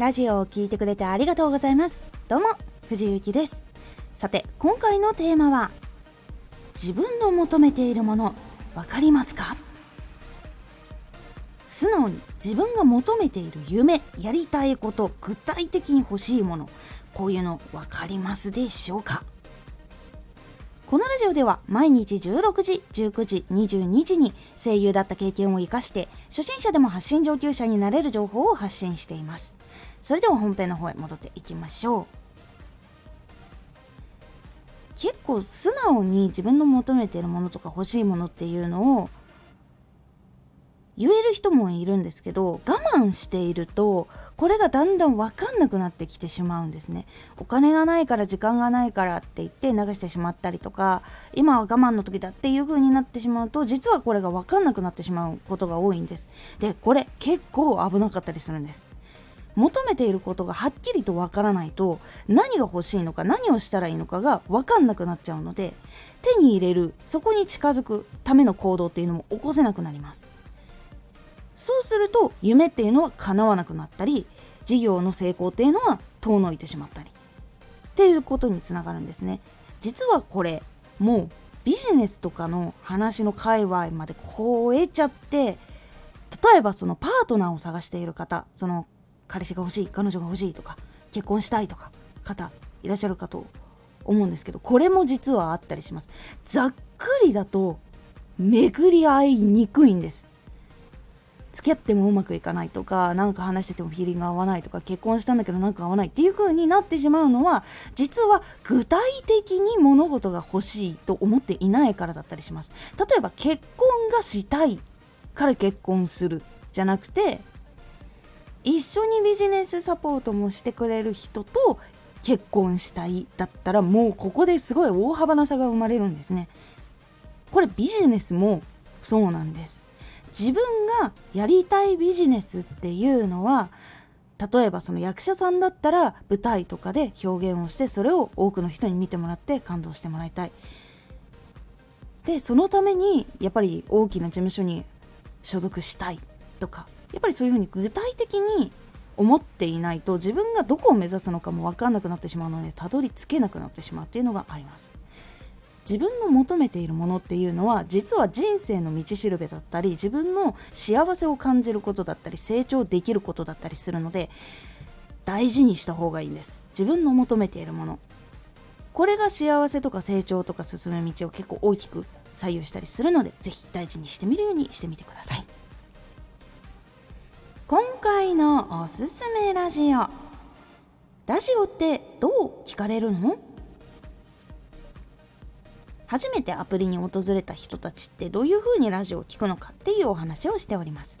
ラジオを聴いてくれてありがとうございます。どうも藤幸です。さて今回のテーマは自分の求めているもの分かりますか？素直に自分が求めている夢やりたいこと具体的に欲しいものこういうの分かりますでしょうか？このラジオでは毎日16時、19時、22時に声優だった経験を生かして初心者でも発信上級者になれる情報を発信しています。それでは本編の方へ戻っていきましょう。結構素直に自分の求めているものとか欲しいものっていうのを言える人もいるんですけど我慢しているとこれがだんだん分かんなくなってきてしまうんですね。お金がないから時間がないからって言って流してしまったりとか今は我慢の時だっていう風になってしまうと実はこれが分かんなくなってしまうことが多いんです。でこれ結構危なかったりするんです。求めていることがはっきりとわからないと何が欲しいのか何をしたらいいのかが分かんなくなっちゃうので手に入れるそこに近づくための行動っていうのも起こせなくなります。そうすると夢っていうのは叶わなくなったり事業の成功っていうのは遠のいてしまったりっていうことにつながるんですね。実はこれもうビジネスとかの話の界隈まで超えちゃって例えばそのパートナーを探している方その彼氏が欲しい彼女が欲しいとか結婚したいとか方いらっしゃるかと思うんですけどこれも実はあったりします。ざっくりだと巡り合いにくいんです。付き合ってもうまくいかないとか何か話しててもフィーリング合わないとか結婚したんだけどなんか合わないっていう風になってしまうのは実は具体的に物事が欲しいと思っていないからだったりします。例えば結婚がしたいから結婚するじゃなくて一緒にビジネスサポートもしてくれる人と結婚したいだったらもうここですごい大幅な差が生まれるんですね。これビジネスもそうなんです。自分がやりたいビジネスっていうのは例えばその役者さんだったら舞台とかで表現をしてそれを多くの人に見てもらって感動してもらいたい。でそのためにやっぱり大きな事務所に所属したいとかやっぱりそういうふうに具体的に思っていないと自分がどこを目指すのかも分かんなくなってしまうのでたどり着けなくなってしまうっていうのがあります。自分の求めているものっていうのは実は人生の道しるべだったり自分の幸せを感じることだったり成長できることだったりするので大事にした方がいいんです。自分の求めているもの。これが幸せとか成長とか進む道を結構大きく左右したりするので是非大事にしてみるようにしてみてください。今回のおすすめラジオ。ラジオってどう聞かれるの？初めてアプリに訪れた人たちってどういうふうにラジオを聴くのかっていうお話をしております。